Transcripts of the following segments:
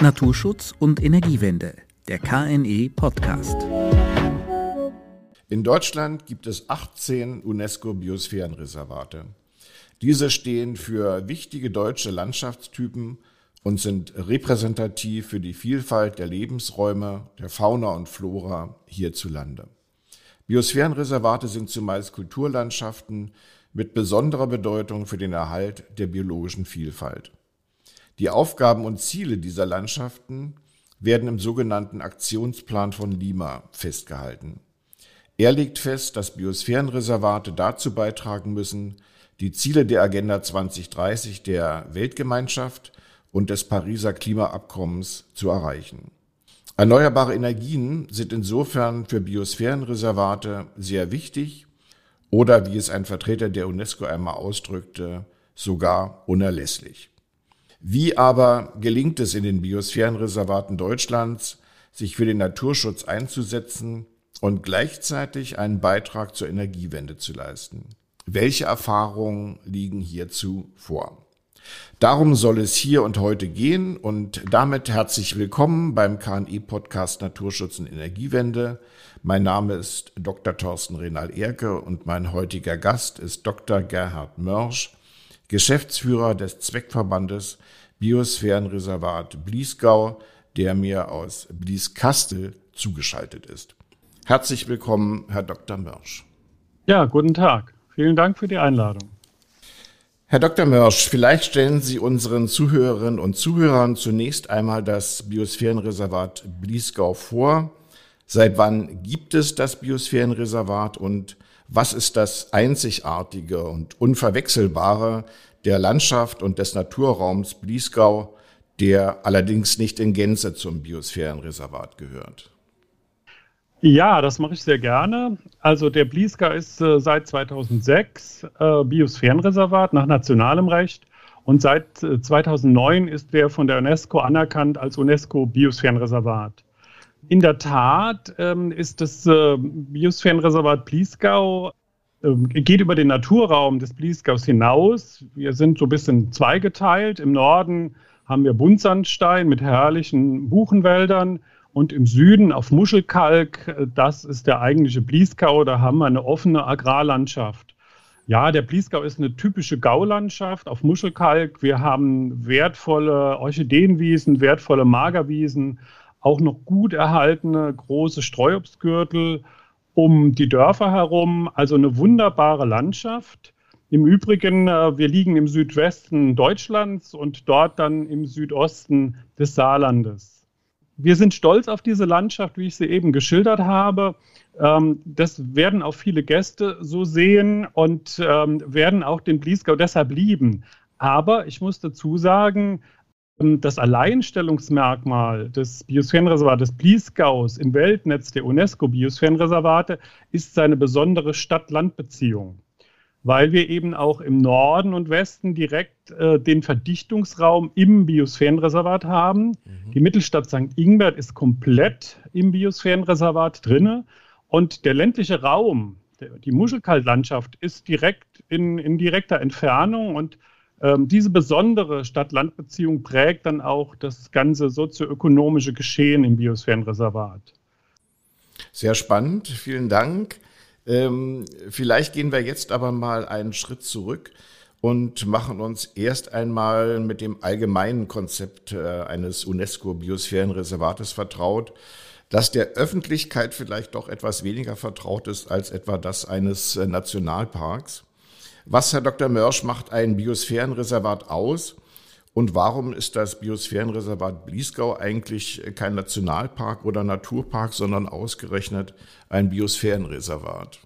Naturschutz und Energiewende, der KNE Podcast. In Deutschland gibt es 18 UNESCO-Biosphärenreservate. Diese stehen für wichtige deutsche Landschaftstypen und sind repräsentativ für die Vielfalt der Lebensräume, der Fauna und Flora hierzulande. Biosphärenreservate sind zumeist Kulturlandschaften mit besonderer Bedeutung für den Erhalt der biologischen Vielfalt. Die Aufgaben und Ziele dieser Landschaften werden im sogenannten Aktionsplan von Lima festgehalten. Er legt fest, dass Biosphärenreservate dazu beitragen müssen, die Ziele der Agenda 2030 der Weltgemeinschaft und des Pariser Klimaabkommens zu erreichen. Erneuerbare Energien sind insofern für Biosphärenreservate sehr wichtig oder, wie es ein Vertreter der UNESCO einmal ausdrückte, sogar unerlässlich. Wie aber gelingt es in den Biosphärenreservaten Deutschlands, sich für den Naturschutz einzusetzen und gleichzeitig einen Beitrag zur Energiewende zu leisten? Welche Erfahrungen liegen hierzu vor? Darum soll es hier und heute gehen und damit herzlich willkommen beim KNI-Podcast Naturschutz und Energiewende. Mein Name ist Dr. Thorsten Renal-Erke und mein heutiger Gast ist Dr. Gerhard Mörsch, Geschäftsführer des Zweckverbandes Biosphärenreservat Bliesgau, der mir aus Blieskastel zugeschaltet ist. Herzlich willkommen, Herr Dr. Mörsch. Ja, guten Tag. Vielen Dank für die Einladung. Herr Dr. Mörsch, vielleicht stellen Sie unseren Zuhörerinnen und Zuhörern zunächst einmal das Biosphärenreservat Bliesgau vor. Seit wann gibt es das Biosphärenreservat und was ist das Einzigartige und Unverwechselbare der Landschaft und des Naturraums Bliesgau, der allerdings nicht in Gänze zum Biosphärenreservat gehört? Ja, das mache ich sehr gerne. Also der Bliesgau ist äh, seit 2006 äh, Biosphärenreservat nach nationalem Recht und seit äh, 2009 ist er von der UNESCO anerkannt als UNESCO Biosphärenreservat. In der Tat ähm, ist das äh, Biosphärenreservat Bliesgau ähm, geht über den Naturraum des Bliesgaus hinaus. Wir sind so ein bisschen zweigeteilt. Im Norden haben wir Buntsandstein mit herrlichen Buchenwäldern und im Süden auf Muschelkalk, äh, das ist der eigentliche Bliesgau, da haben wir eine offene Agrarlandschaft. Ja, der Bliesgau ist eine typische Gaulandschaft auf Muschelkalk. Wir haben wertvolle Orchideenwiesen, wertvolle Magerwiesen, auch noch gut erhaltene große Streuobstgürtel um die Dörfer herum. Also eine wunderbare Landschaft. Im Übrigen, äh, wir liegen im Südwesten Deutschlands und dort dann im Südosten des Saarlandes. Wir sind stolz auf diese Landschaft, wie ich sie eben geschildert habe. Ähm, das werden auch viele Gäste so sehen und ähm, werden auch den Bliesgau deshalb lieben. Aber ich muss dazu sagen, das Alleinstellungsmerkmal des Biosphärenreservates Bliesgaus im Weltnetz der UNESCO-Biosphärenreservate ist seine besondere Stadt-Land-Beziehung, weil wir eben auch im Norden und Westen direkt äh, den Verdichtungsraum im Biosphärenreservat haben. Mhm. Die Mittelstadt St. Ingbert ist komplett im Biosphärenreservat drinne und der ländliche Raum, der, die Muschelkaltlandschaft ist direkt in, in direkter Entfernung und ähm, diese besondere Stadt-Land-Beziehung prägt dann auch das ganze sozioökonomische Geschehen im Biosphärenreservat. Sehr spannend, vielen Dank. Ähm, vielleicht gehen wir jetzt aber mal einen Schritt zurück und machen uns erst einmal mit dem allgemeinen Konzept äh, eines UNESCO-Biosphärenreservates vertraut, das der Öffentlichkeit vielleicht doch etwas weniger vertraut ist als etwa das eines äh, Nationalparks. Was, Herr Dr. Mörsch, macht ein Biosphärenreservat aus? Und warum ist das Biosphärenreservat Bliesgau eigentlich kein Nationalpark oder Naturpark, sondern ausgerechnet ein Biosphärenreservat?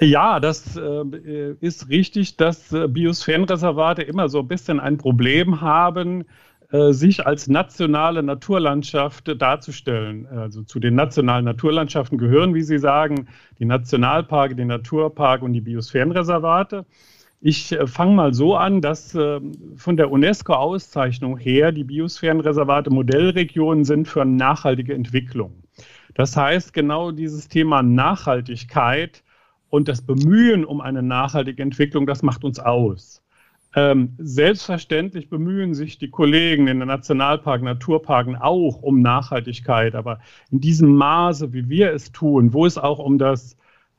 Ja, das äh, ist richtig, dass äh, Biosphärenreservate immer so ein bisschen ein Problem haben, äh, sich als nationale Naturlandschaft darzustellen. Also zu den nationalen Naturlandschaften gehören, wie Sie sagen, die Nationalparke, die Naturpark und die Biosphärenreservate. Ich äh, fange mal so an, dass äh, von der UNESCO-Auszeichnung her die Biosphärenreservate Modellregionen sind für nachhaltige Entwicklung. Das heißt, genau dieses Thema Nachhaltigkeit und das Bemühen um eine nachhaltige Entwicklung, das macht uns aus. Ähm, selbstverständlich bemühen sich die Kollegen in den Nationalparken, Naturparken auch um Nachhaltigkeit, aber in diesem Maße, wie wir es tun, wo es auch um das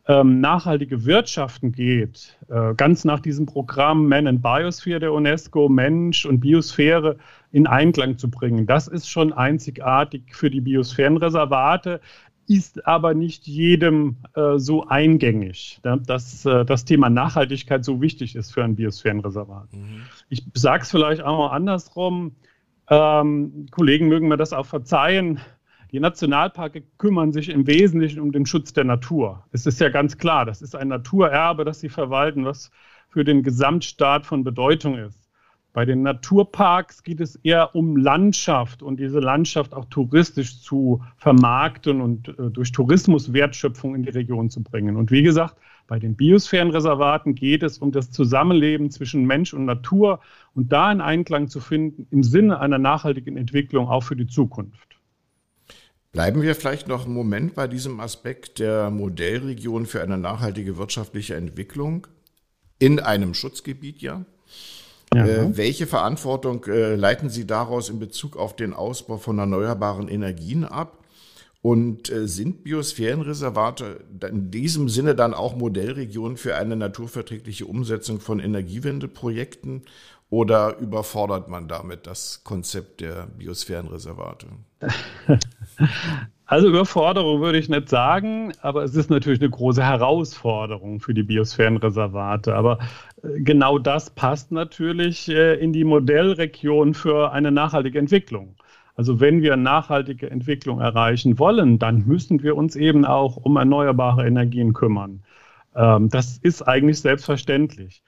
ähm, nachhaltige Wirtschaften geht, äh, ganz nach diesem Programm Man and Biosphere der UNESCO, Mensch und Biosphäre in Einklang zu bringen. Das ist schon einzigartig für die Biosphärenreservate, ist aber nicht jedem äh, so eingängig, ne? dass äh, das Thema Nachhaltigkeit so wichtig ist für ein Biosphärenreservat. Mhm. Ich sage es vielleicht auch mal andersrum. Ähm, Kollegen mögen mir das auch verzeihen. Die Nationalparke kümmern sich im Wesentlichen um den Schutz der Natur. Es ist ja ganz klar, das ist ein Naturerbe, das sie verwalten, was für den Gesamtstaat von Bedeutung ist. Bei den Naturparks geht es eher um Landschaft und diese Landschaft auch touristisch zu vermarkten und äh, durch Tourismus Wertschöpfung in die Region zu bringen. Und wie gesagt, bei den Biosphärenreservaten geht es um das Zusammenleben zwischen Mensch und Natur und da einen Einklang zu finden im Sinne einer nachhaltigen Entwicklung auch für die Zukunft. Bleiben wir vielleicht noch einen Moment bei diesem Aspekt der Modellregion für eine nachhaltige wirtschaftliche Entwicklung in einem Schutzgebiet, ja. Ja. Äh, welche Verantwortung äh, leiten Sie daraus in Bezug auf den Ausbau von erneuerbaren Energien ab? Und äh, sind Biosphärenreservate in diesem Sinne dann auch Modellregionen für eine naturverträgliche Umsetzung von Energiewendeprojekten? Oder überfordert man damit das Konzept der Biosphärenreservate? Also Überforderung würde ich nicht sagen, aber es ist natürlich eine große Herausforderung für die Biosphärenreservate. Aber äh, genau das passt natürlich äh, in die Modellregion für eine nachhaltige Entwicklung. Also wenn wir nachhaltige Entwicklung erreichen wollen, dann müssen wir uns eben auch um erneuerbare Energien kümmern. Ähm, das ist eigentlich selbstverständlich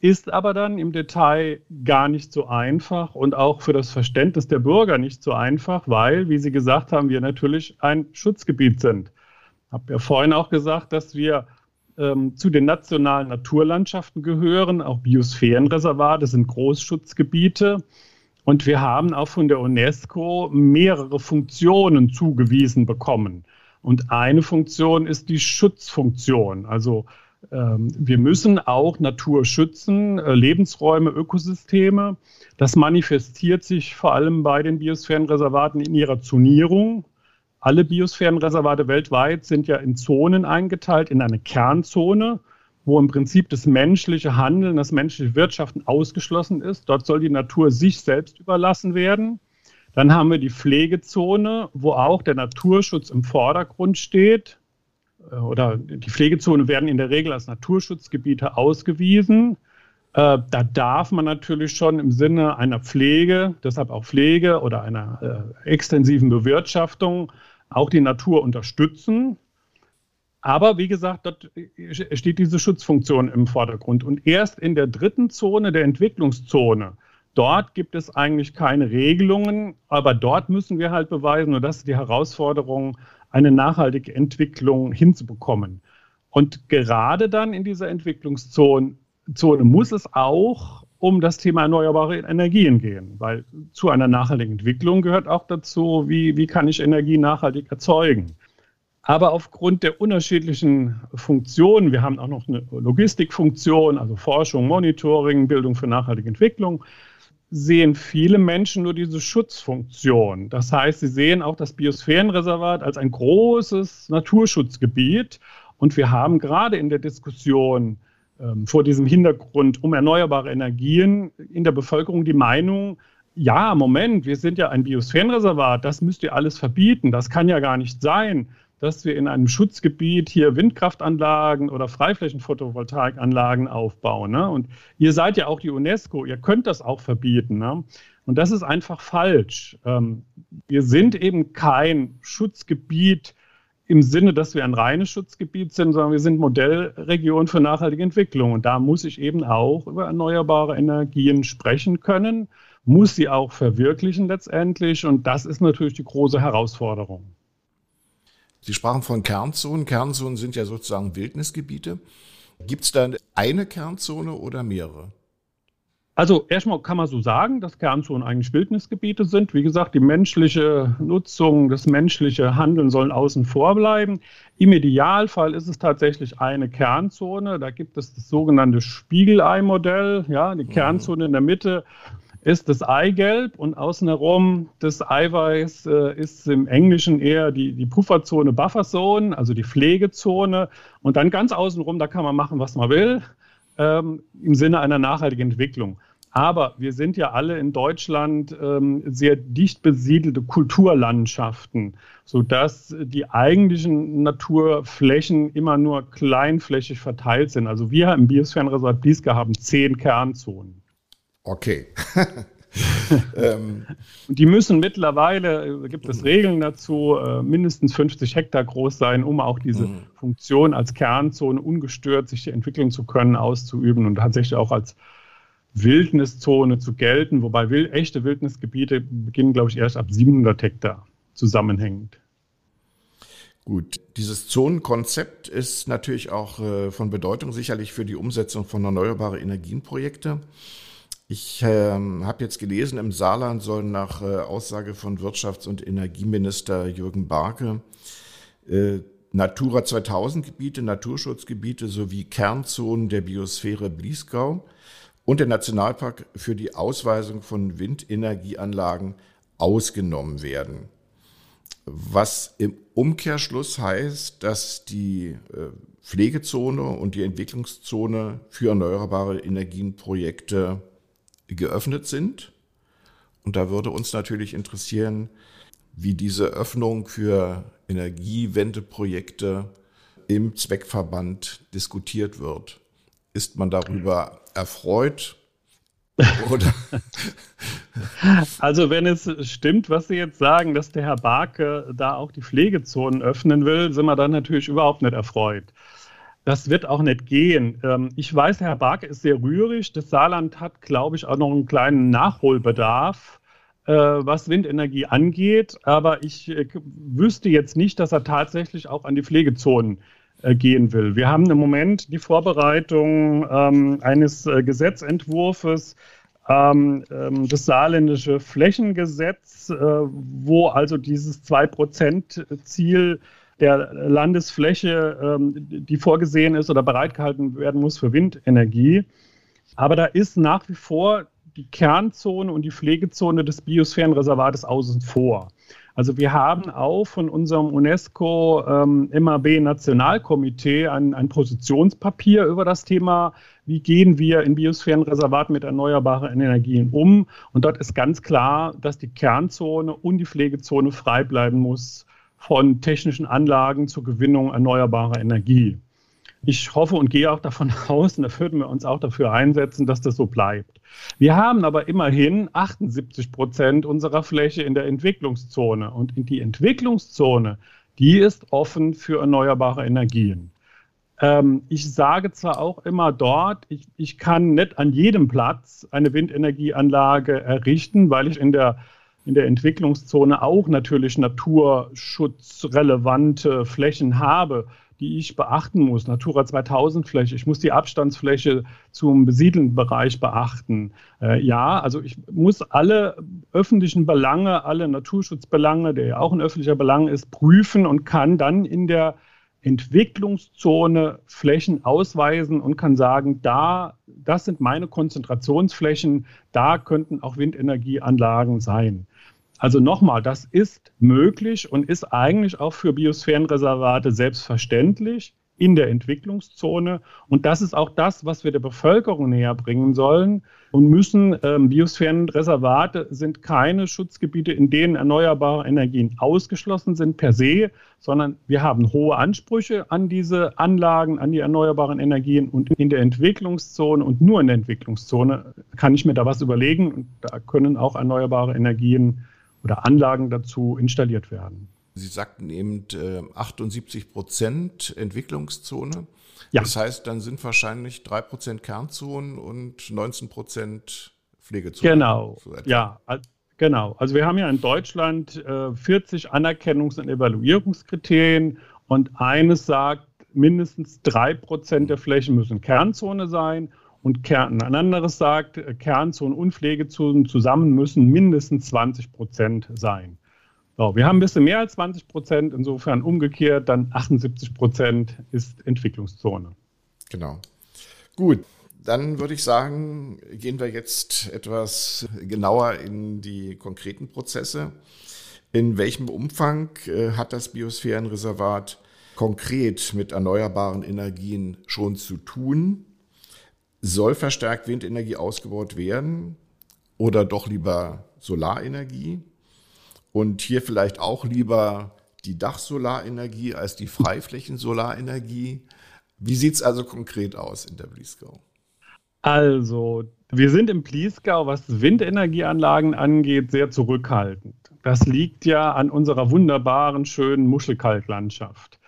ist aber dann im Detail gar nicht so einfach und auch für das Verständnis der Bürger nicht so einfach, weil, wie Sie gesagt haben, wir natürlich ein Schutzgebiet sind. Ich habe ja vorhin auch gesagt, dass wir ähm, zu den nationalen Naturlandschaften gehören, auch Biosphärenreservate sind Großschutzgebiete. Und wir haben auch von der UNESCO mehrere Funktionen zugewiesen bekommen. Und eine Funktion ist die Schutzfunktion. Also wir müssen auch Natur schützen, äh, Lebensräume, Ökosysteme. Das manifestiert sich vor allem bei den Biosphärenreservaten in ihrer Zonierung. Alle Biosphärenreservate weltweit sind ja in Zonen eingeteilt, in eine Kernzone, wo im Prinzip das menschliche Handeln, das menschliche Wirtschaften ausgeschlossen ist. Dort soll die Natur sich selbst überlassen werden. Dann haben wir die Pflegezone, wo auch der Naturschutz im Vordergrund steht. Äh, oder die Pflegezonen werden in der Regel als Naturschutzgebiete ausgewiesen. Äh, da darf man natürlich schon im Sinne einer Pflege, deshalb auch Pflege oder einer äh, extensiven Bewirtschaftung auch die Natur unterstützen. Aber wie gesagt, dort steht diese Schutzfunktion im Vordergrund. Und erst in der dritten Zone, der Entwicklungszone, dort gibt es eigentlich keine Regelungen, aber dort müssen wir halt beweisen, und das ist die Herausforderung, eine nachhaltige Entwicklung hinzubekommen. Und gerade dann in dieser Entwicklungszone Zone muss es auch um das Thema erneuerbare Energien gehen, weil zu einer nachhaltigen Entwicklung gehört auch dazu, wie, wie kann ich Energie nachhaltig erzeugen. Aber aufgrund der unterschiedlichen Funktionen, wir haben auch noch eine Logistikfunktion, also Forschung, Monitoring, Bildung für nachhaltige Entwicklung, sehen viele Menschen nur diese Schutzfunktion. Das heißt, sie sehen auch das Biosphärenreservat als ein großes Naturschutzgebiet. Und wir haben gerade in der Diskussion ähm, vor diesem Hintergrund um erneuerbare Energien in der Bevölkerung die Meinung, ja, Moment, wir sind ja ein Biosphärenreservat, das müsst ihr alles verbieten, das kann ja gar nicht sein dass wir in einem Schutzgebiet hier Windkraftanlagen oder Freiflächenphotovoltaikanlagen aufbauen. Ne? Und ihr seid ja auch die UNESCO, ihr könnt das auch verbieten. Ne? Und das ist einfach falsch. Ähm, wir sind eben kein Schutzgebiet im Sinne, dass wir ein reines Schutzgebiet sind, sondern wir sind Modellregion für nachhaltige Entwicklung. Und da muss ich eben auch über erneuerbare Energien sprechen können, muss sie auch verwirklichen letztendlich. Und das ist natürlich die große Herausforderung. Sie sprachen von Kernzonen. Kernzonen sind ja sozusagen Wildnisgebiete. Gibt es da eine Kernzone oder mehrere? Also erstmal kann man so sagen, dass Kernzonen eigentlich Wildnisgebiete sind. Wie gesagt, die menschliche Nutzung, das menschliche Handeln sollen außen vor bleiben. Im Idealfall ist es tatsächlich eine Kernzone. Da gibt es das sogenannte Spiegelei-Modell. Ja, die mhm. Kernzone in der Mitte ist das Eigelb und außen herum das Eiweiß äh, ist im Englischen eher die, die Pufferzone, Bufferzone, also die Pflegezone. Und dann ganz außenrum, da kann man machen, was man will, ähm, im Sinne einer nachhaltigen Entwicklung. Aber wir sind ja alle in Deutschland ähm, sehr dicht besiedelte Kulturlandschaften, sodass die eigentlichen Naturflächen immer nur kleinflächig verteilt sind. Also wir im Biosphärenreservat Bliesger haben zehn Kernzonen. Okay. ähm. Die müssen mittlerweile, gibt es Regeln dazu, äh, mindestens 50 Hektar groß sein, um auch diese mhm. Funktion als Kernzone ungestört sich entwickeln zu können, auszuüben und tatsächlich auch als Wildniszone zu gelten, wobei wild, echte Wildnisgebiete beginnen, glaube ich, erst ab 700 Hektar zusammenhängend. Gut, dieses Zonenkonzept ist natürlich auch äh, von Bedeutung sicherlich für die Umsetzung von erneuerbaren Energienprojekte. Ich äh, habe jetzt gelesen, im Saarland sollen nach äh, Aussage von Wirtschafts- und Energieminister Jürgen Barke äh, Natura 2000 Gebiete, Naturschutzgebiete sowie Kernzonen der Biosphäre Bliesgau und der Nationalpark für die Ausweisung von Windenergieanlagen ausgenommen werden. Was im Umkehrschluss heißt, dass die äh, Pflegezone und die Entwicklungszone für erneuerbare Energienprojekte geöffnet sind. Und da würde uns natürlich interessieren, wie diese Öffnung für Energiewendeprojekte im Zweckverband diskutiert wird. Ist man darüber erfreut? Oder? Also wenn es stimmt, was Sie jetzt sagen, dass der Herr Barke da auch die Pflegezonen öffnen will, sind wir dann natürlich überhaupt nicht erfreut. Das wird auch nicht gehen. Ähm, ich weiß, Herr Barke ist sehr rührig. Das Saarland hat, glaube ich, auch noch einen kleinen Nachholbedarf, äh, was Windenergie angeht. Aber ich äh, wüsste jetzt nicht, dass er tatsächlich auch an die Pflegezonen äh, gehen will. Wir haben im Moment die Vorbereitung ähm, eines Gesetzentwurfs, ähm, das saarländische Flächengesetz, wo also dieses 2-Prozent-Ziel der Landesfläche, ähm, die vorgesehen ist oder bereitgehalten werden muss für Windenergie. Aber da ist nach wie vor die Kernzone und die Pflegezone des Biosphärenreservates außen vor. Also wir haben auch von unserem UNESCO ähm, ein, ein Positionspapier über das Thema, wie gehen wir in Biosphärenreservaten mit erneuerbaren Energien um. Und dort ist ganz klar, dass die Kernzone und die Pflegezone frei bleiben muss von technischen Anlagen zur Gewinnung erneuerbarer Energie. Ich hoffe und gehe auch davon aus, und da würden wir uns auch dafür einsetzen, dass das so bleibt. Wir haben aber immerhin 78 Prozent unserer Fläche in der Entwicklungszone. Und in die Entwicklungszone, die ist offen für erneuerbare Energien. Ähm, ich sage zwar auch immer dort, ich, ich kann nicht an jedem Platz eine Windenergieanlage errichten, weil ich in der in der Entwicklungszone auch natürlich naturschutzrelevante Flächen habe die ich beachten muss. Natura 2000 Fläche, ich muss die Abstandsfläche zum besiedelten Bereich beachten. Äh, ja, also ich muss alle öffentlichen Belange, alle Naturschutzbelange, der ja auch ein öffentlicher Belang ist, prüfen und kann dann in der Entwicklungszone Flächen ausweisen und kann sagen, da, das sind meine Konzentrationsflächen, da könnten auch Windenergieanlagen sein. Also nochmal, das ist möglich und ist eigentlich auch für Biosphärenreservate selbstverständlich in der Entwicklungszone. Und das ist auch das, was wir der Bevölkerung näher bringen sollen und müssen. Ähm, Biosphärenreservate sind keine Schutzgebiete, in denen erneuerbare Energien ausgeschlossen sind per se, sondern wir haben hohe Ansprüche an diese Anlagen, an die erneuerbaren Energien. Und in der Entwicklungszone und nur in der Entwicklungszone kann ich mir da was überlegen. Da können auch erneuerbare Energien oder Anlagen dazu installiert werden. Sie sagten eben äh, 78 Prozent Entwicklungszone. Ja. Das heißt, dann sind wahrscheinlich drei Prozent Kernzonen und 19 Prozent Pflegezonen. Genau. So ja, genau. Also wir haben ja in Deutschland äh, 40 Anerkennungs- und Evaluierungskriterien und eines sagt, mindestens drei Prozent der Flächen müssen Kernzone sein und Kern, ein anderes sagt, äh, Kernzonen und Pflegezonen zusammen müssen mindestens 20 Prozent sein. So, wir haben ein bisschen mehr als 20 Prozent, insofern umgekehrt, dann 78 Prozent ist Entwicklungszone. Genau. Gut, dann würde ich sagen, gehen wir jetzt etwas genauer in die konkreten Prozesse. In welchem Umfang äh, hat das Biosphärenreservat konkret mit erneuerbaren Energien schon zu tun? Soll verstärkt Windenergie ausgebaut werden oder doch lieber Solarenergie? Und hier vielleicht auch lieber die Dachsolarenergie als die Freiflächensolarenergie. Wie sieht es also konkret aus in der Bliesgau? Also, wir sind im Bliesgau, was Windenergieanlagen angeht, sehr zurückhaltend. Das liegt ja an unserer wunderbaren, schönen Muschelkalklandschaft.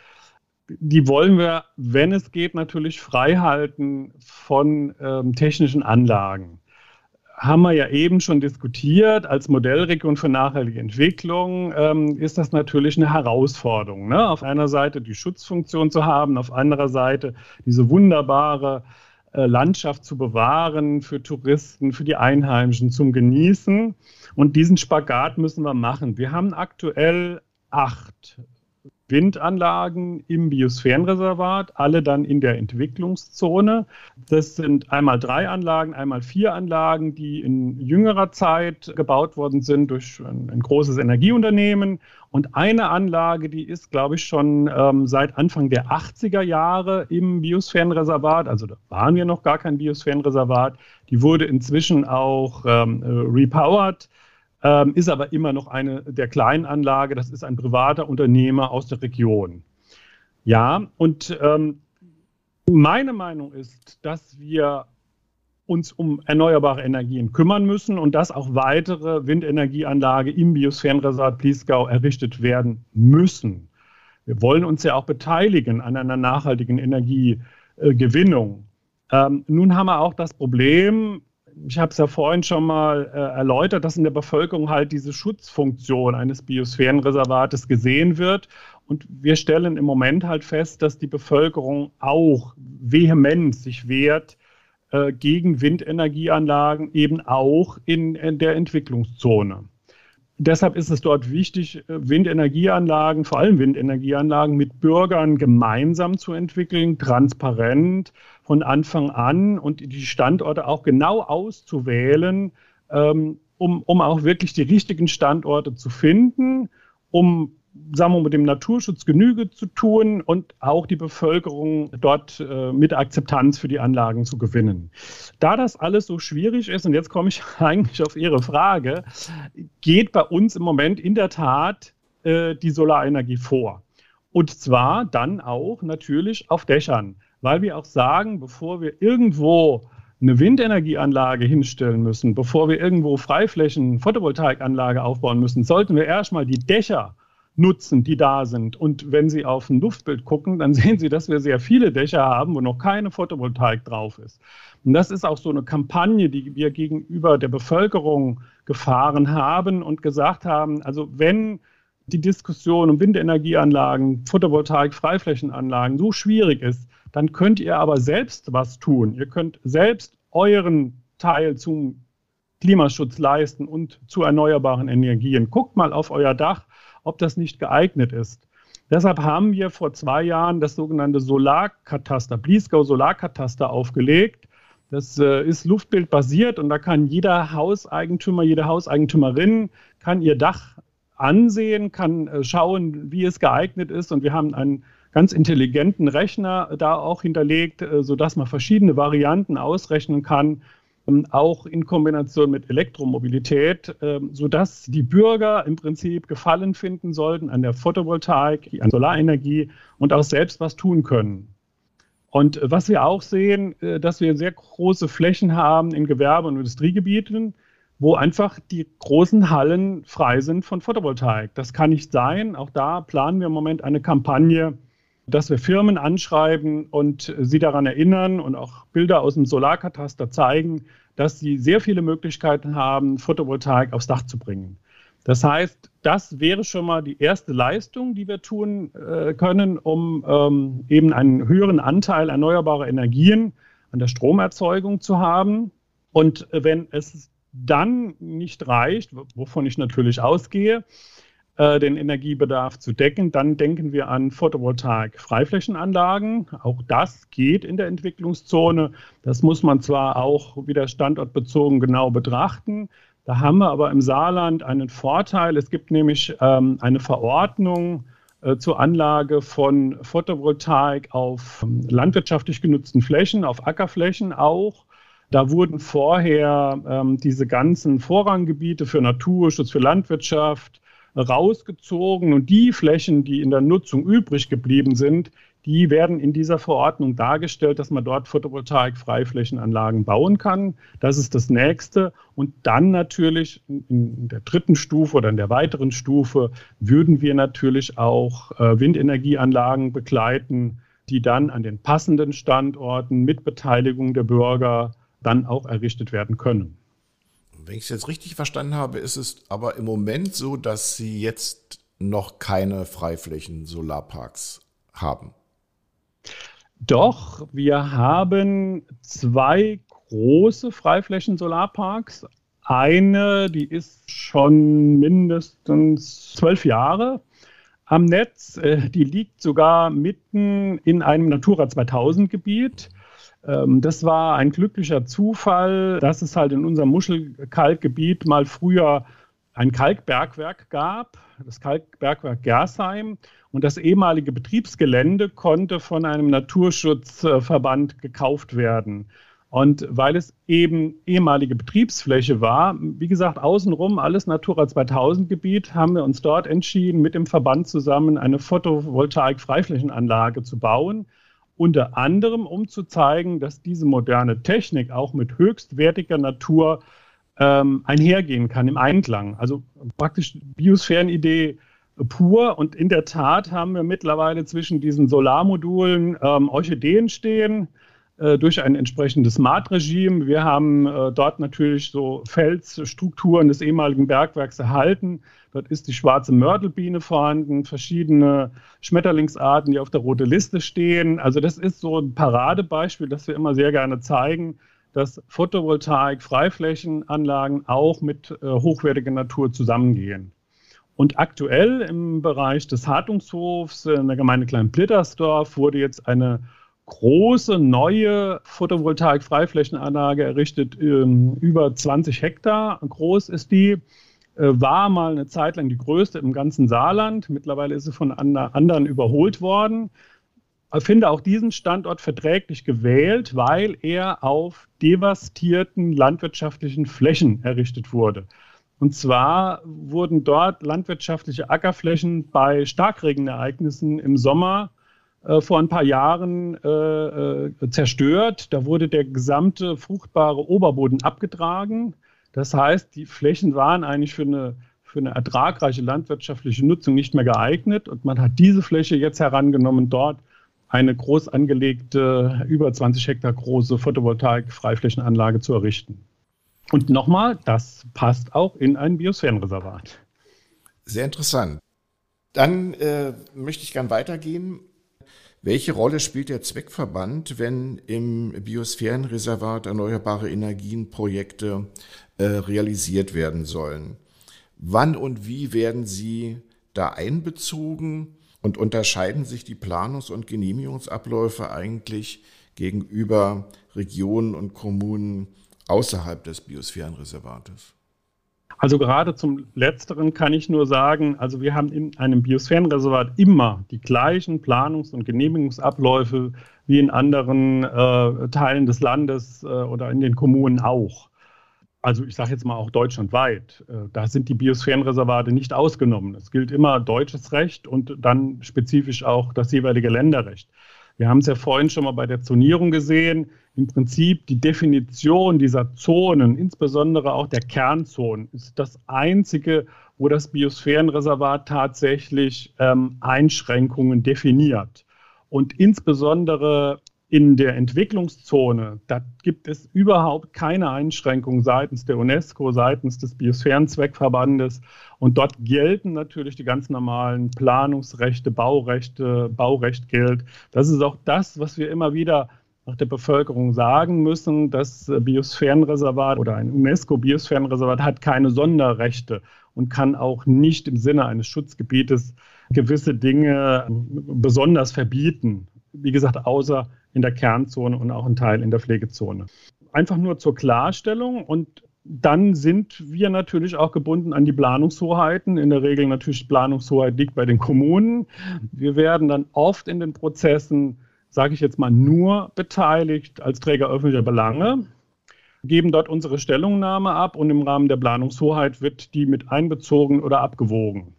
Die wollen wir, wenn es geht, natürlich frei halten von ähm, technischen Anlagen haben wir ja eben schon diskutiert, als Modellregion für nachhaltige Entwicklung ähm, ist das natürlich eine Herausforderung. Ne? Auf einer Seite die Schutzfunktion zu haben, auf anderer Seite diese wunderbare äh, Landschaft zu bewahren für Touristen, für die Einheimischen zum Genießen. Und diesen Spagat müssen wir machen. Wir haben aktuell acht Windanlagen im Biosphärenreservat, alle dann in der Entwicklungszone. Das sind einmal drei Anlagen, einmal vier Anlagen, die in jüngerer Zeit gebaut worden sind durch ein, ein großes Energieunternehmen. Und eine Anlage, die ist, glaube ich, schon ähm, seit Anfang der 80er Jahre im Biosphärenreservat. Also da waren wir noch gar kein Biosphärenreservat. Die wurde inzwischen auch ähm, repowered ähm, ist aber immer noch eine der kleinen Anlage. Das ist ein privater Unternehmer aus der Region. Ja, und ähm, meine Meinung ist, dass wir uns um erneuerbare Energien kümmern müssen und dass auch weitere Windenergieanlagen im Biosphärenreservat Bliesgau errichtet werden müssen. Wir wollen uns ja auch beteiligen an einer nachhaltigen Energiegewinnung. Ähm, nun haben wir auch das Problem, ich habe es ja vorhin schon mal äh, erläutert, dass in der Bevölkerung halt diese Schutzfunktion eines Biosphärenreservates gesehen wird. Und wir stellen im Moment halt fest, dass die Bevölkerung auch vehement sich wehrt äh, gegen Windenergieanlagen, eben auch in, in der Entwicklungszone. Deshalb ist es dort wichtig, äh, Windenergieanlagen, vor allem Windenergieanlagen mit Bürgern gemeinsam zu entwickeln, transparent von Anfang an und die Standorte auch genau auszuwählen, ähm, um, um auch wirklich die richtigen Standorte zu finden, um sagen wir mal, dem Naturschutz Genüge zu tun und auch die Bevölkerung dort äh, mit Akzeptanz für die Anlagen zu gewinnen. Da das alles so schwierig ist, und jetzt komme ich eigentlich auf Ihre Frage, geht bei uns im Moment in der Tat äh, die Solarenergie vor. Und zwar dann auch natürlich auf Dächern, weil wir auch sagen, bevor wir irgendwo eine Windenergieanlage hinstellen müssen, bevor wir irgendwo Freiflächen, Photovoltaikanlage aufbauen müssen, sollten wir erstmal die Dächer nutzen, die da sind. Und wenn Sie auf ein Luftbild gucken, dann sehen Sie, dass wir sehr viele Dächer haben, wo noch keine Photovoltaik drauf ist. Und das ist auch so eine Kampagne, die wir gegenüber der Bevölkerung gefahren haben und gesagt haben, also wenn die Diskussion um Windenergieanlagen, Photovoltaik, Freiflächenanlagen so schwierig ist, dann könnt ihr aber selbst was tun. Ihr könnt selbst euren Teil zum Klimaschutz leisten und zu erneuerbaren Energien. Guckt mal auf euer Dach ob das nicht geeignet ist. Deshalb haben wir vor zwei Jahren das sogenannte Solarkataster, Bliesgau Solarkataster aufgelegt. Das äh, ist luftbildbasiert und da kann jeder Hauseigentümer, jede Hauseigentümerin kann ihr Dach ansehen, kann äh, schauen, wie es geeignet ist. Und wir haben einen ganz intelligenten Rechner da auch hinterlegt, äh, sodass man verschiedene Varianten ausrechnen kann, auch in Kombination mit Elektromobilität, ähm, sodass die Bürger im Prinzip Gefallen finden sollten an der Photovoltaik, an Solarenergie und auch selbst was tun können. Und äh, was wir auch sehen, äh, dass wir sehr große Flächen haben in Gewerbe- und Industriegebieten, wo einfach die großen Hallen frei sind von Photovoltaik. Das kann nicht sein. Auch da planen wir im Moment eine Kampagne, dass wir Firmen anschreiben und sie daran erinnern und auch Bilder aus dem Solarkataster zeigen, dass sie sehr viele Möglichkeiten haben, Photovoltaik aufs Dach zu bringen. Das heißt, das wäre schon mal die erste Leistung, die wir tun äh, können, um ähm, eben einen höheren Anteil erneuerbarer Energien an der Stromerzeugung zu haben. Und wenn es dann nicht reicht, wovon ich natürlich ausgehe, äh, den Energiebedarf zu decken, dann denken wir an Photovoltaik-Freiflächenanlagen. Auch das geht in der Entwicklungszone. Das muss man zwar auch wieder standortbezogen genau betrachten. Da haben wir aber im Saarland einen Vorteil. Es gibt nämlich ähm, eine Verordnung äh, zur Anlage von Photovoltaik auf ähm, landwirtschaftlich genutzten Flächen, auf Ackerflächen auch. Da wurden vorher ähm, diese ganzen Vorranggebiete für Naturschutz, für Landwirtschaft, rausgezogen und die Flächen, die in der Nutzung übrig geblieben sind, die werden in dieser Verordnung dargestellt, dass man dort Photovoltaik-Freiflächenanlagen bauen kann. Das ist das nächste. Und dann natürlich in der dritten Stufe oder in der weiteren Stufe würden wir natürlich auch äh, Windenergieanlagen begleiten, die dann an den passenden Standorten mit Beteiligung der Bürger dann auch errichtet werden können. Wenn ich es jetzt richtig verstanden habe, ist es aber im Moment so, dass Sie jetzt noch keine Freiflächen-Solarparks haben. Doch, wir haben zwei große Freiflächen-Solarparks. Eine, die ist schon mindestens zwölf Jahre am Netz. Äh, die liegt sogar mitten in einem Natura 2000 Gebiet. Ähm, das war ein glücklicher Zufall, dass es halt in unserem Muschelkalkgebiet mal früher ein Kalkbergwerk gab, das Kalkbergwerk Gersheim. Und das ehemalige Betriebsgelände konnte von einem Naturschutzverband gekauft werden. Und weil es eben ehemalige Betriebsfläche war, wie gesagt, außenrum alles Natura 2000 Gebiet, haben wir uns dort entschieden, mit dem Verband zusammen eine Photovoltaik-Freiflächenanlage zu bauen unter anderem um zu zeigen, dass diese moderne Technik auch mit höchstwertiger Natur ähm, einhergehen kann im Einklang. Also praktisch Biosphärenidee pur. Und in der Tat haben wir mittlerweile zwischen diesen Solarmodulen ähm, Orchideen stehen durch ein entsprechendes Smart-Regime. Wir haben äh, dort natürlich so Felsstrukturen des ehemaligen Bergwerks erhalten. Dort ist die schwarze Mörtelbiene vorhanden, verschiedene Schmetterlingsarten, die auf der roten Liste stehen. Also das ist so ein Paradebeispiel, das wir immer sehr gerne zeigen, dass Photovoltaik, Freiflächenanlagen auch mit äh, hochwertiger Natur zusammengehen. Und aktuell im Bereich des Hartungshofs in der Gemeinde Klein-Blittersdorf wurde jetzt eine große neue Photovoltaik-Freiflächenanlage errichtet, ähm, über 20 Hektar groß ist die. Äh, war mal eine Zeit lang die größte im ganzen Saarland. Mittlerweile ist sie von anderen überholt worden. Ich finde auch diesen Standort verträglich gewählt, weil er auf devastierten landwirtschaftlichen Flächen errichtet wurde. Und zwar wurden dort landwirtschaftliche Ackerflächen bei Starkregenereignissen im Sommer äh, vor ein paar Jahren äh, äh, zerstört. Da wurde der gesamte fruchtbare Oberboden abgetragen. Das heißt, die Flächen waren eigentlich für eine, für eine ertragreiche landwirtschaftliche Nutzung nicht mehr geeignet. Und man hat diese Fläche jetzt herangenommen, dort eine groß angelegte, über 20 Hektar große Photovoltaik-Freiflächenanlage zu errichten. Und nochmal, das passt auch in ein Biosphärenreservat. Sehr interessant. Dann äh, möchte ich gern weitergehen. Welche Rolle spielt der Zweckverband, wenn im Biosphärenreservat erneuerbare Energienprojekte äh, realisiert werden sollen? Wann und wie werden sie da einbezogen und unterscheiden sich die Planungs- und Genehmigungsabläufe eigentlich gegenüber Regionen und Kommunen außerhalb des Biosphärenreservates? Also gerade zum Letzteren kann ich nur sagen, also wir haben in einem Biosphärenreservat immer die gleichen Planungs- und Genehmigungsabläufe wie in anderen äh, Teilen des Landes äh, oder in den Kommunen auch. Also ich sage jetzt mal auch deutschlandweit. Äh, da sind die Biosphärenreservate nicht ausgenommen. Es gilt immer deutsches Recht und dann spezifisch auch das jeweilige Länderrecht. Wir haben es ja vorhin schon mal bei der Zonierung gesehen im Prinzip die Definition dieser Zonen, insbesondere auch der Kernzonen, ist das einzige, wo das Biosphärenreservat tatsächlich ähm, Einschränkungen definiert. Und insbesondere in der Entwicklungszone, da gibt es überhaupt keine Einschränkungen seitens der UNESCO, seitens des Biosphärenzweckverbandes. Und dort gelten natürlich die ganz normalen Planungsrechte, Baurechte, Baurecht gilt. Das ist auch das, was wir immer wieder auch der Bevölkerung sagen müssen, das Biosphärenreservat oder ein UNESCO-Biosphärenreservat hat keine Sonderrechte und kann auch nicht im Sinne eines Schutzgebietes gewisse Dinge besonders verbieten. Wie gesagt, außer in der Kernzone und auch ein Teil in der Pflegezone. Einfach nur zur Klarstellung und dann sind wir natürlich auch gebunden an die Planungshoheiten. In der Regel natürlich Planungshoheit liegt bei den Kommunen. Wir werden dann oft in den Prozessen, sage ich jetzt mal, nur beteiligt als Träger öffentlicher Belange, geben dort unsere Stellungnahme ab und im Rahmen der Planungshoheit wird die mit einbezogen oder abgewogen.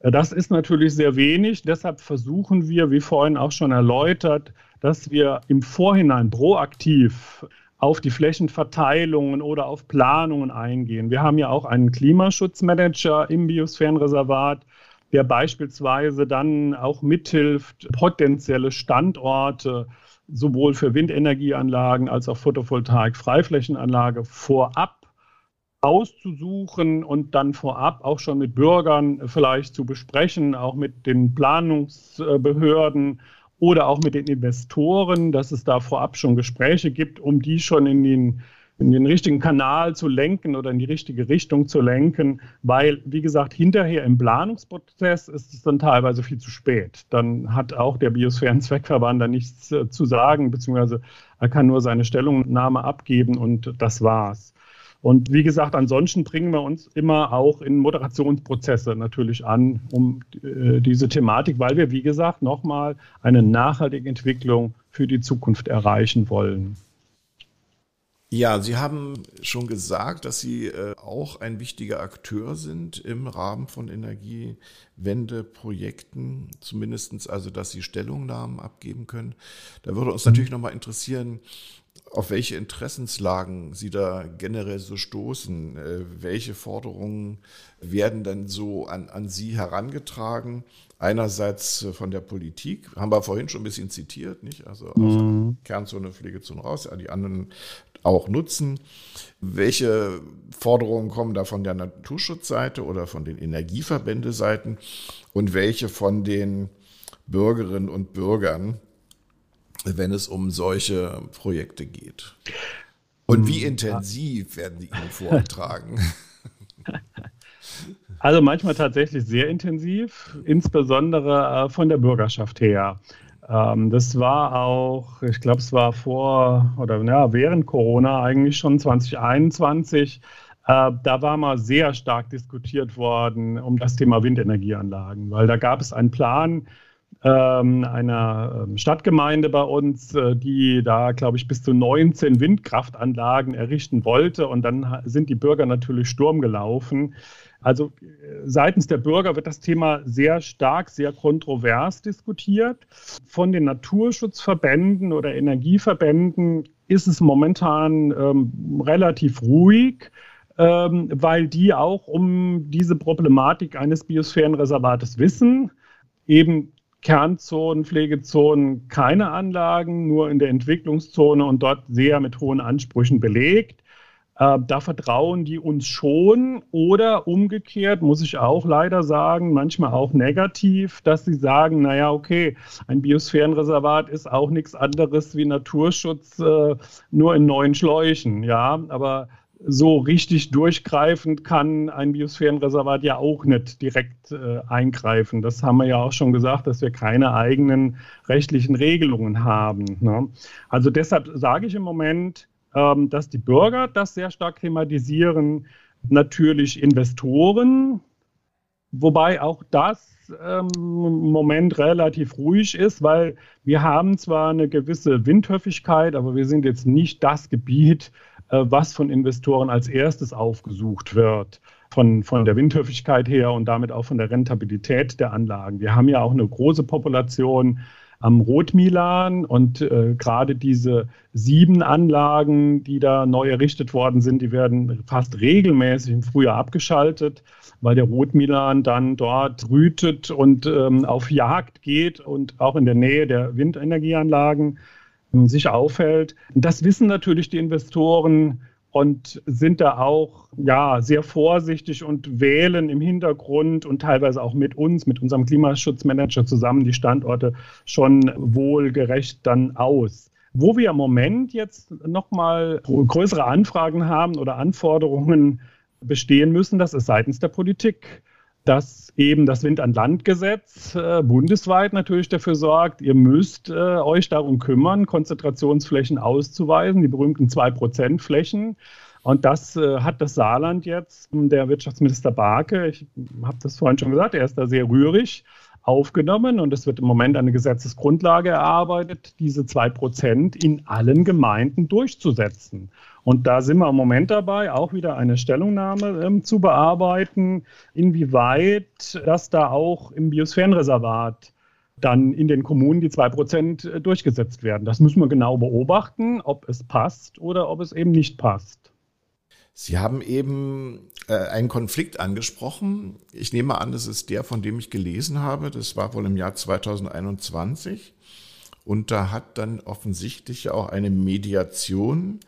Das ist natürlich sehr wenig. Deshalb versuchen wir, wie vorhin auch schon erläutert, dass wir im Vorhinein proaktiv auf die Flächenverteilungen oder auf Planungen eingehen. Wir haben ja auch einen Klimaschutzmanager im Biosphärenreservat, der beispielsweise dann auch mithilft, potenzielle Standorte sowohl für Windenergieanlagen als auch Photovoltaik-Freiflächenanlage vorab auszusuchen und dann vorab auch schon mit Bürgern vielleicht zu besprechen, auch mit den Planungsbehörden oder auch mit den Investoren, dass es da vorab schon Gespräche gibt, um die schon in den, in den richtigen Kanal zu lenken oder in die richtige Richtung zu lenken, weil, wie gesagt, hinterher im Planungsprozess ist es dann teilweise viel zu spät. Dann hat auch der Biosphärenzweckverband da nichts äh, zu sagen, beziehungsweise er kann nur seine Stellungnahme abgeben und das war's. Und wie gesagt, ansonsten bringen wir uns immer auch in Moderationsprozesse natürlich an, um äh, diese Thematik, weil wir, wie gesagt, nochmal eine nachhaltige Entwicklung für die Zukunft erreichen wollen. Ja, Sie haben schon gesagt, dass Sie äh, auch ein wichtiger Akteur sind im Rahmen von Energiewendeprojekten, zumindest also, dass Sie Stellungnahmen abgeben können. Da würde uns natürlich nochmal interessieren, auf welche Interessenslagen Sie da generell so stoßen. Äh, welche Forderungen werden denn so an, an Sie herangetragen? Einerseits äh, von der Politik, haben wir vorhin schon ein bisschen zitiert, nicht? Also aus mhm. Kernzone, Pflegezone raus, ja, die anderen auch nutzen. Welche Forderungen kommen da von der Naturschutzseite oder von den Energieverbändeseiten und welche von den Bürgerinnen und Bürgern? wenn es um solche Projekte geht? Und wie hm, intensiv werden die Ihnen vorgetragen? Also manchmal tatsächlich sehr intensiv, insbesondere äh, von der Bürgerschaft her. Ähm, das war auch, ich glaube, es war vor oder ja, während Corona eigentlich schon 2021. Äh, da war mal sehr stark diskutiert worden um das Thema Windenergieanlagen, weil da gab es einen Plan, ähm, einer ähm, Stadtgemeinde bei uns, äh, die da, glaube ich, bis zu 19 Windkraftanlagen errichten wollte. Und dann sind die Bürger natürlich Sturm gelaufen. Also äh, seitens der Bürger wird das Thema sehr stark, sehr kontrovers diskutiert. Von den Naturschutzverbänden oder Energieverbänden ist es momentan ähm, relativ ruhig. Ähm, weil die auch um diese Problematik eines Biosphärenreservates wissen. Eben Kernzonen, Pflegezonen keine Anlagen, nur in der Entwicklungszone und dort sehr mit hohen Ansprüchen belegt. Äh, da vertrauen die uns schon oder umgekehrt, muss ich auch leider sagen, manchmal auch negativ, dass sie sagen, naja, okay, ein Biosphärenreservat ist auch nichts anderes wie Naturschutz, äh, nur in neuen Schläuchen. Ja, aber so richtig durchgreifend kann ein Biosphärenreservat ja auch nicht direkt äh, eingreifen. Das haben wir ja auch schon gesagt, dass wir keine eigenen rechtlichen Regelungen haben. Ne? Also deshalb sage ich im Moment, ähm, dass die Bürger das sehr stark thematisieren, natürlich Investoren, wobei auch das ähm, im Moment relativ ruhig ist, weil wir haben zwar eine gewisse Windhöfigkeit, aber wir sind jetzt nicht das Gebiet, äh, was von Investoren als erstes aufgesucht wird. Von, von der Windhöfigkeit her und damit auch von der Rentabilität der Anlagen. Wir haben ja auch eine große Population am Rotmilan und äh, gerade diese sieben Anlagen, die da neu errichtet worden sind, die werden fast regelmäßig im Frühjahr abgeschaltet, weil der Rotmilan dann dort brütet und ähm, auf Jagd geht und auch in der Nähe der Windenergieanlagen sich aufhält. Das wissen natürlich die Investoren und sind da auch ja, sehr vorsichtig und wählen im Hintergrund und teilweise auch mit uns, mit unserem Klimaschutzmanager zusammen die Standorte schon wohlgerecht dann aus. Wo wir im Moment jetzt nochmal größere Anfragen haben oder Anforderungen bestehen müssen, das ist seitens der Politik dass eben das Wind-an-Land-Gesetz äh, bundesweit natürlich dafür sorgt, ihr müsst äh, euch darum kümmern, Konzentrationsflächen auszuweisen, die berühmten 2% Flächen. Und das äh, hat das Saarland jetzt, der Wirtschaftsminister Barke, ich habe das vorhin schon gesagt, er ist da sehr rührig, aufgenommen und es wird im Moment eine Gesetzesgrundlage erarbeitet, diese zwei Prozent in allen Gemeinden durchzusetzen. Und da sind wir im Moment dabei, auch wieder eine Stellungnahme ähm, zu bearbeiten, inwieweit das da auch im Biosphärenreservat dann in den Kommunen die zwei Prozent äh, durchgesetzt werden. Das müssen wir genau beobachten, ob es passt oder ob es eben nicht passt. Sie haben eben äh, einen Konflikt angesprochen. Ich nehme an, das ist der, von dem ich gelesen habe. Das war wohl im Jahr 2021. Und da hat dann offensichtlich auch eine Mediation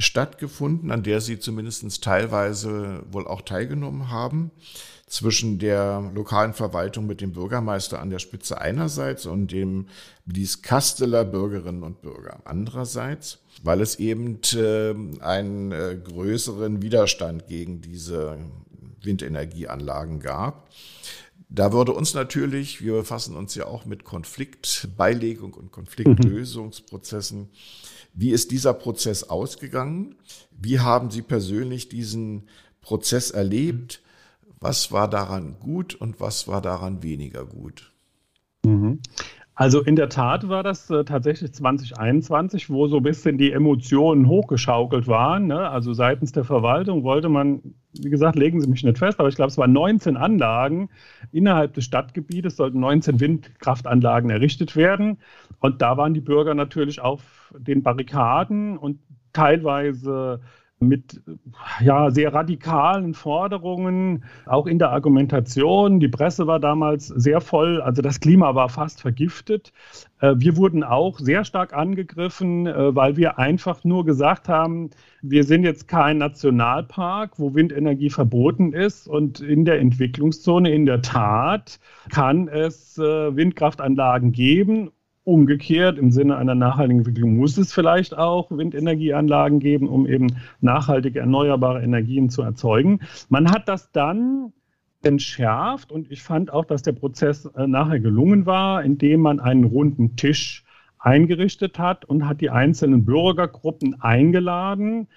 stattgefunden, an der Sie zumindest teilweise wohl auch teilgenommen haben, zwischen der lokalen Verwaltung mit dem Bürgermeister an der Spitze einerseits und dem Blies-Kasteler Bürgerinnen und Bürger andererseits weil es eben äh, einen äh, größeren Widerstand gegen diese Windenergieanlagen gab. Da würde uns natürlich, wir befassen uns ja auch mit Konfliktbeilegung und Konfliktlösungsprozessen. Wie ist dieser Prozess ausgegangen? Wie haben Sie persönlich diesen Prozess erlebt? Was war daran gut und was war daran weniger gut? Mhm. Also in der Tat war das äh, tatsächlich 2021, wo so ein bisschen die Emotionen hochgeschaukelt waren. Ne? Also seitens der Verwaltung wollte man, wie gesagt, legen Sie mich nicht fest, aber ich glaube, es waren 19 Anlagen innerhalb des Stadtgebietes, sollten 19 Windkraftanlagen errichtet werden. Und da waren die Bürger natürlich auf den Barrikaden und teilweise mit ja, sehr radikalen Forderungen, auch in der Argumentation. Die Presse war damals sehr voll, also das Klima war fast vergiftet. Äh, wir wurden auch sehr stark angegriffen, äh, weil wir einfach nur gesagt haben, wir sind jetzt kein Nationalpark, wo Windenergie verboten ist. Und in der Entwicklungszone in der Tat kann es äh, Windkraftanlagen geben Umgekehrt, im Sinne einer nachhaltigen Entwicklung muss es vielleicht auch Windenergieanlagen geben, um eben nachhaltige erneuerbare Energien zu erzeugen. Man hat das dann entschärft und ich fand auch, dass der Prozess äh, nachher gelungen war, indem man einen runden Tisch eingerichtet hat und hat die einzelnen Bürgergruppen eingeladen.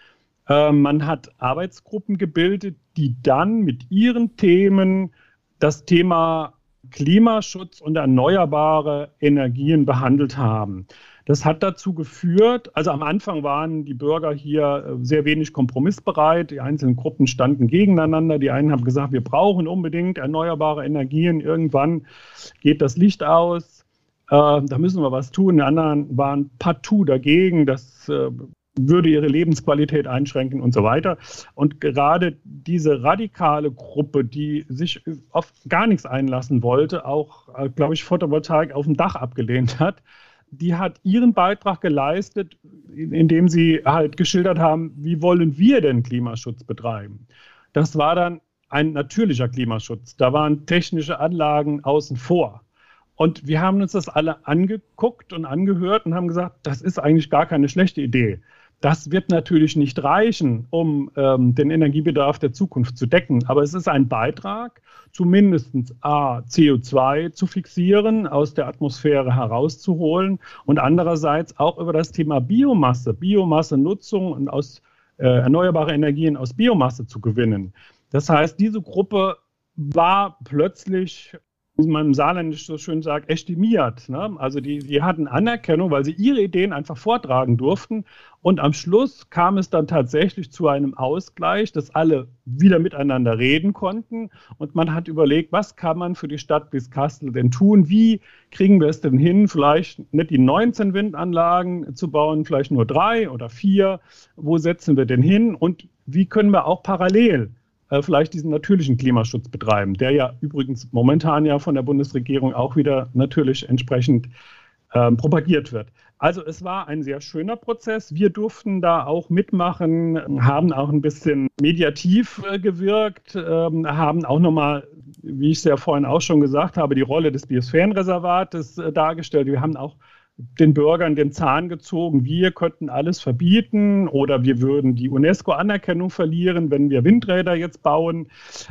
Äh, man hat Arbeitsgruppen gebildet, die dann mit ihren Themen das Thema Klimaschutz und erneuerbare Energien behandelt haben. Das hat dazu geführt, also am Anfang waren die Bürger hier äh, sehr wenig kompromissbereit. Die einzelnen Gruppen standen gegeneinander. Die einen haben gesagt, wir brauchen unbedingt erneuerbare Energien. Irgendwann geht das Licht aus. Äh, da müssen wir was tun. Die anderen waren partout dagegen. Das äh, würde ihre Lebensqualität einschränken und so weiter. Und gerade diese radikale Gruppe, die sich auf gar nichts einlassen wollte, auch, äh, glaube ich, Photovoltaik auf dem Dach abgelehnt hat, die hat ihren Beitrag geleistet, indem sie halt geschildert haben, wie wollen wir denn Klimaschutz betreiben. Das war dann ein natürlicher Klimaschutz. Da waren technische Anlagen außen vor. Und wir haben uns das alle angeguckt und angehört und haben gesagt, das ist eigentlich gar keine schlechte Idee. Das wird natürlich nicht reichen, um ähm, den Energiebedarf der Zukunft zu decken, aber es ist ein Beitrag, zumindest A, CO2 zu fixieren, aus der Atmosphäre herauszuholen und andererseits auch über das Thema Biomasse, Biomassenutzung und aus äh, erneuerbare Energien aus Biomasse zu gewinnen. Das heißt, diese Gruppe war plötzlich wie man im Saarländisch so schön sagt, estimiert. Ne? Also die, die hatten Anerkennung, weil sie ihre Ideen einfach vortragen durften. Und am Schluss kam es dann tatsächlich zu einem Ausgleich, dass alle wieder miteinander reden konnten. Und man hat überlegt, was kann man für die Stadt Biskastel denn tun? Wie kriegen wir es denn hin, vielleicht nicht die 19 Windanlagen zu bauen, vielleicht nur drei oder vier? Wo setzen wir denn hin? Und wie können wir auch parallel vielleicht diesen natürlichen Klimaschutz betreiben, der ja übrigens momentan ja von der Bundesregierung auch wieder natürlich entsprechend ähm, propagiert wird. Also es war ein sehr schöner Prozess. Wir durften da auch mitmachen, haben auch ein bisschen mediativ äh, gewirkt, ähm, haben auch nochmal, wie ich es ja vorhin auch schon gesagt habe, die Rolle des Biosphärenreservates äh, dargestellt. Wir haben auch den Bürgern den Zahn gezogen, wir könnten alles verbieten oder wir würden die UNESCO-Anerkennung verlieren, wenn wir Windräder jetzt bauen.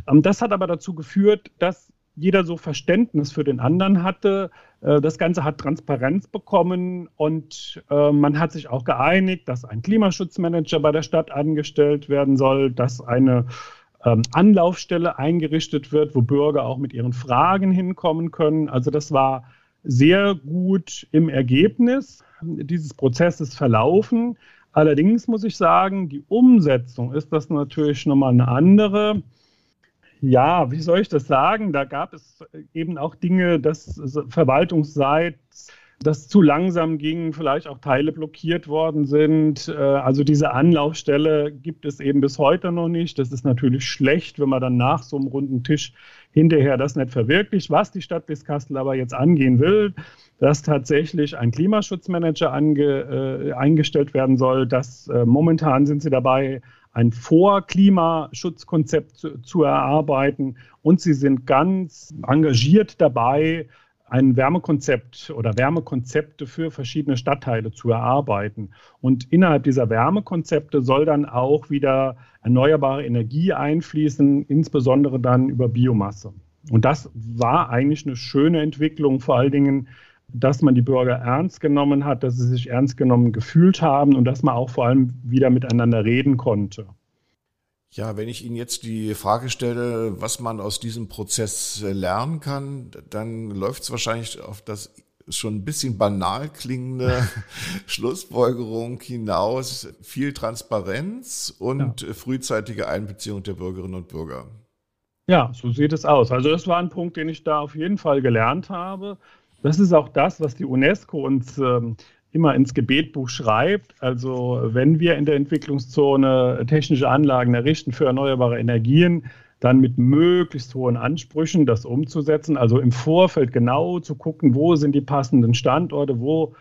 Ähm, das hat aber dazu geführt, dass jeder so Verständnis für den anderen hatte. Äh, das Ganze hat Transparenz bekommen und äh, man hat sich auch geeinigt, dass ein Klimaschutzmanager bei der Stadt angestellt werden soll, dass eine ähm, Anlaufstelle eingerichtet wird, wo Bürger auch mit ihren Fragen hinkommen können. Also das war sehr gut im Ergebnis dieses Prozesses verlaufen. Allerdings muss ich sagen, die Umsetzung ist das natürlich nochmal eine andere. Ja, wie soll ich das sagen? Da gab es eben auch Dinge, dass verwaltungsseits das zu langsam ging, vielleicht auch Teile blockiert worden sind. Äh, also diese Anlaufstelle gibt es eben bis heute noch nicht. Das ist natürlich schlecht, wenn man dann nach so einem runden Tisch hinterher das nicht verwirklicht. Was die Stadt Biskastel aber jetzt angehen will, dass tatsächlich ein Klimaschutzmanager ange, äh, eingestellt werden soll. Dass, äh, momentan sind sie dabei, ein Vorklimaschutzkonzept zu, zu erarbeiten und sie sind ganz engagiert dabei, ein Wärmekonzept oder Wärmekonzepte für verschiedene Stadtteile zu erarbeiten. Und innerhalb dieser Wärmekonzepte soll dann auch wieder erneuerbare Energie einfließen, insbesondere dann über Biomasse. Und das war eigentlich eine schöne Entwicklung, vor allen Dingen, dass man die Bürger ernst genommen hat, dass sie sich ernst genommen gefühlt haben und dass man auch vor allem wieder miteinander reden konnte. Ja, wenn ich Ihnen jetzt die Frage stelle, was man aus diesem Prozess äh, lernen kann, dann läuft es wahrscheinlich auf das schon ein bisschen banal klingende Schlussfolgerung hinaus. Viel Transparenz und ja. frühzeitige Einbeziehung der Bürgerinnen und Bürger. Ja, so sieht es aus. Also das war ein Punkt, den ich da auf jeden Fall gelernt habe. Das ist auch das, was die UNESCO uns ähm, immer ins Gebetbuch schreibt. Also wenn wir in der Entwicklungszone technische Anlagen errichten für erneuerbare Energien, dann mit möglichst hohen Ansprüchen das umzusetzen. Also im Vorfeld genau zu gucken, wo sind die passenden Standorte, wo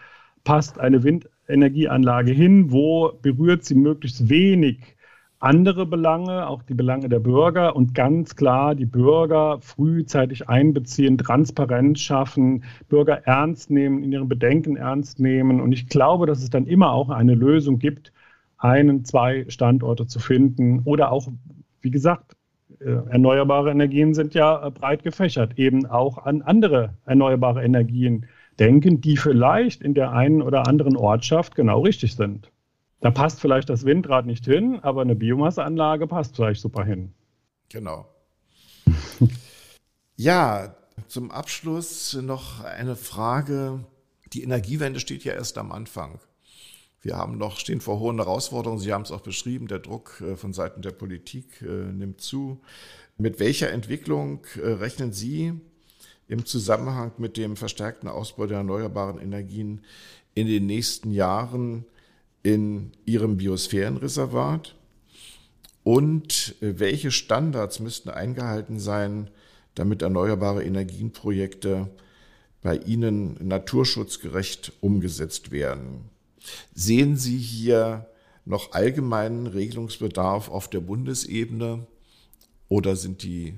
passt eine Windenergieanlage hin, wo berührt sie möglichst wenig andere Belange, auch die Belange der Bürger und ganz klar die Bürger frühzeitig einbeziehen, Transparenz schaffen, Bürger ernst nehmen, in ihren Bedenken ernst nehmen. Und ich glaube, dass es dann immer auch eine Lösung gibt, einen, zwei Standorte zu finden oder auch, wie gesagt, äh, erneuerbare Energien sind ja äh, breit gefächert, eben auch an andere erneuerbare Energien denken, die vielleicht in der einen oder anderen Ortschaft genau richtig sind. Da passt vielleicht das Windrad nicht hin, aber eine Biomasseanlage passt vielleicht super hin. Genau. ja, zum Abschluss noch eine Frage. Die Energiewende steht ja erst am Anfang. Wir haben noch, stehen vor hohen Herausforderungen. Sie haben es auch beschrieben, der Druck äh, von Seiten der Politik äh, nimmt zu. Mit welcher Entwicklung äh, rechnen Sie im Zusammenhang mit dem verstärkten Ausbau der erneuerbaren Energien in den nächsten Jahren? In Ihrem Biosphärenreservat? Und äh, welche Standards müssten eingehalten sein, damit erneuerbare Energienprojekte bei Ihnen naturschutzgerecht umgesetzt werden? Sehen Sie hier noch allgemeinen Regelungsbedarf auf der Bundesebene oder sind die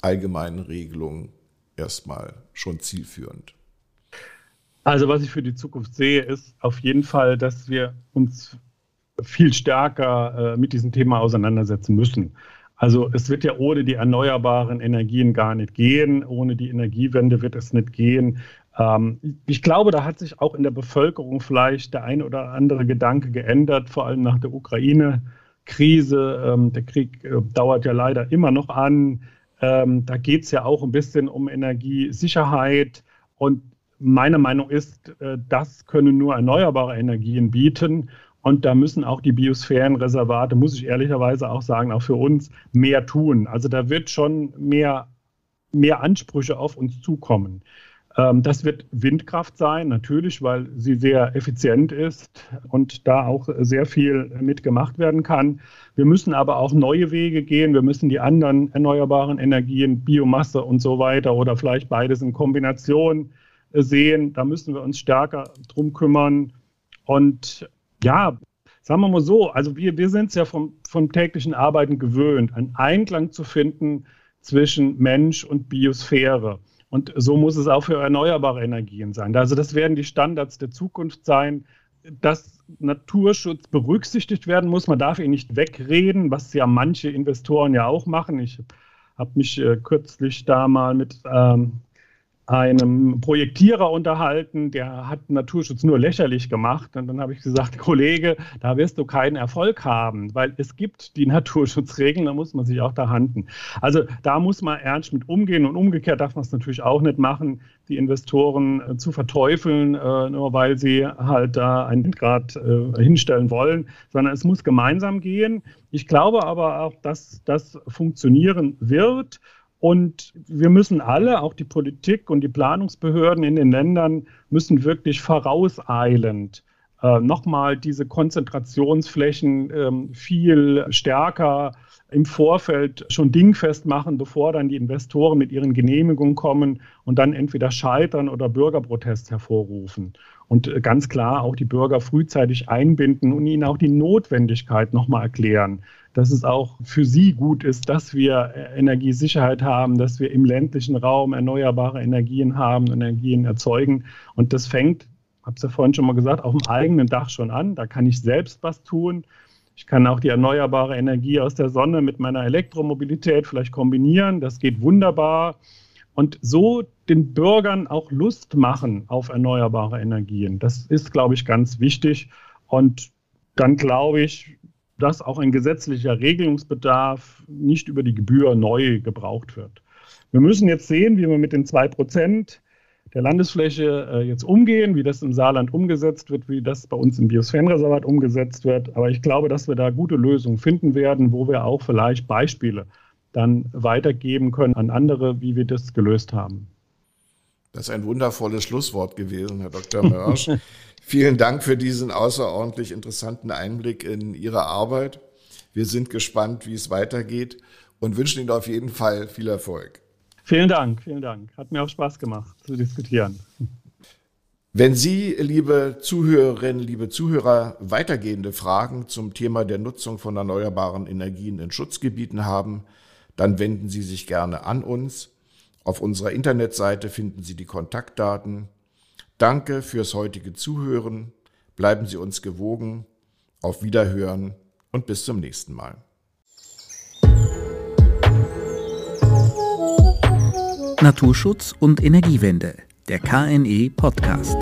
allgemeinen Regelungen erstmal schon zielführend? Also was ich für die Zukunft sehe, ist auf jeden Fall, dass wir uns viel stärker äh, mit diesem Thema auseinandersetzen müssen. Also es wird ja ohne die erneuerbaren Energien gar nicht gehen, ohne die Energiewende wird es nicht gehen. Ähm, ich glaube, da hat sich auch in der Bevölkerung vielleicht der ein oder andere Gedanke geändert, vor allem nach der Ukraine-Krise. Ähm, der Krieg äh, dauert ja leider immer noch an. Ähm, da geht es ja auch ein bisschen um Energiesicherheit. Und meine Meinung ist, äh, das können nur erneuerbare Energien bieten. Und da müssen auch die Biosphärenreservate, muss ich ehrlicherweise auch sagen, auch für uns mehr tun. Also da wird schon mehr, mehr Ansprüche auf uns zukommen. Ähm, das wird Windkraft sein, natürlich, weil sie sehr effizient ist und da auch sehr viel mitgemacht werden kann. Wir müssen aber auch neue Wege gehen. Wir müssen die anderen erneuerbaren Energien, Biomasse und so weiter oder vielleicht beides in Kombination sehen. Da müssen wir uns stärker drum kümmern. Und ja, sagen wir mal so, also wir, wir sind es ja vom, vom täglichen Arbeiten gewöhnt, einen Einklang zu finden zwischen Mensch und Biosphäre. Und so muss es auch für erneuerbare Energien sein. Also das werden die Standards der Zukunft sein, dass Naturschutz berücksichtigt werden muss. Man darf ihn nicht wegreden, was ja manche Investoren ja auch machen. Ich habe mich äh, kürzlich da mal mit ähm, einem Projektierer unterhalten, der hat Naturschutz nur lächerlich gemacht. Und dann habe ich gesagt, Kollege, da wirst du keinen Erfolg haben, weil es gibt die Naturschutzregeln, da muss man sich auch da handeln. Also da muss man ernst mit umgehen und umgekehrt darf man es natürlich auch nicht machen, die Investoren äh, zu verteufeln, äh, nur weil sie halt da einen Grad äh, hinstellen wollen, sondern es muss gemeinsam gehen. Ich glaube aber auch, dass das funktionieren wird. Und wir müssen alle, auch die Politik und die Planungsbehörden in den Ländern, müssen wirklich vorauseilend äh, nochmal diese Konzentrationsflächen äh, viel stärker im Vorfeld schon dingfest machen, bevor dann die Investoren mit ihren Genehmigungen kommen und dann entweder scheitern oder Bürgerprotest hervorrufen. Und äh, ganz klar auch die Bürger frühzeitig einbinden und ihnen auch die Notwendigkeit nochmal erklären dass es auch für sie gut ist, dass wir äh, Energiesicherheit haben, dass wir im ländlichen Raum erneuerbare Energien haben, Energien erzeugen. Und das fängt, habe es ja vorhin schon mal gesagt, auf dem eigenen Dach schon an. Da kann ich selbst was tun. Ich kann auch die erneuerbare Energie aus der Sonne mit meiner Elektromobilität vielleicht kombinieren. Das geht wunderbar. Und so den Bürgern auch Lust machen auf erneuerbare Energien. Das ist, glaube ich, ganz wichtig. Und dann glaube ich, dass auch ein gesetzlicher Regelungsbedarf nicht über die Gebühr neu gebraucht wird. Wir müssen jetzt sehen, wie wir mit den zwei Prozent der Landesfläche äh, jetzt umgehen, wie das im Saarland umgesetzt wird, wie das bei uns im Biosphärenreservat umgesetzt wird. Aber ich glaube, dass wir da gute Lösungen finden werden, wo wir auch vielleicht Beispiele dann weitergeben können an andere, wie wir das gelöst haben. Das ist ein wundervolles Schlusswort gewesen, Herr Dr. Mörsch. Vielen Dank für diesen außerordentlich interessanten Einblick in Ihre Arbeit. Wir sind gespannt, wie es weitergeht und wünschen Ihnen auf jeden Fall viel Erfolg. Vielen Dank, vielen Dank. Hat mir auch Spaß gemacht zu diskutieren. Wenn Sie, liebe Zuhörerinnen, liebe Zuhörer, weitergehende Fragen zum Thema der Nutzung von erneuerbaren Energien in Schutzgebieten haben, dann wenden Sie sich gerne an uns. Auf unserer Internetseite finden Sie die Kontaktdaten. Danke fürs heutige Zuhören. Bleiben Sie uns gewogen. Auf Wiederhören und bis zum nächsten Mal. Naturschutz und Energiewende, der KNE Podcast.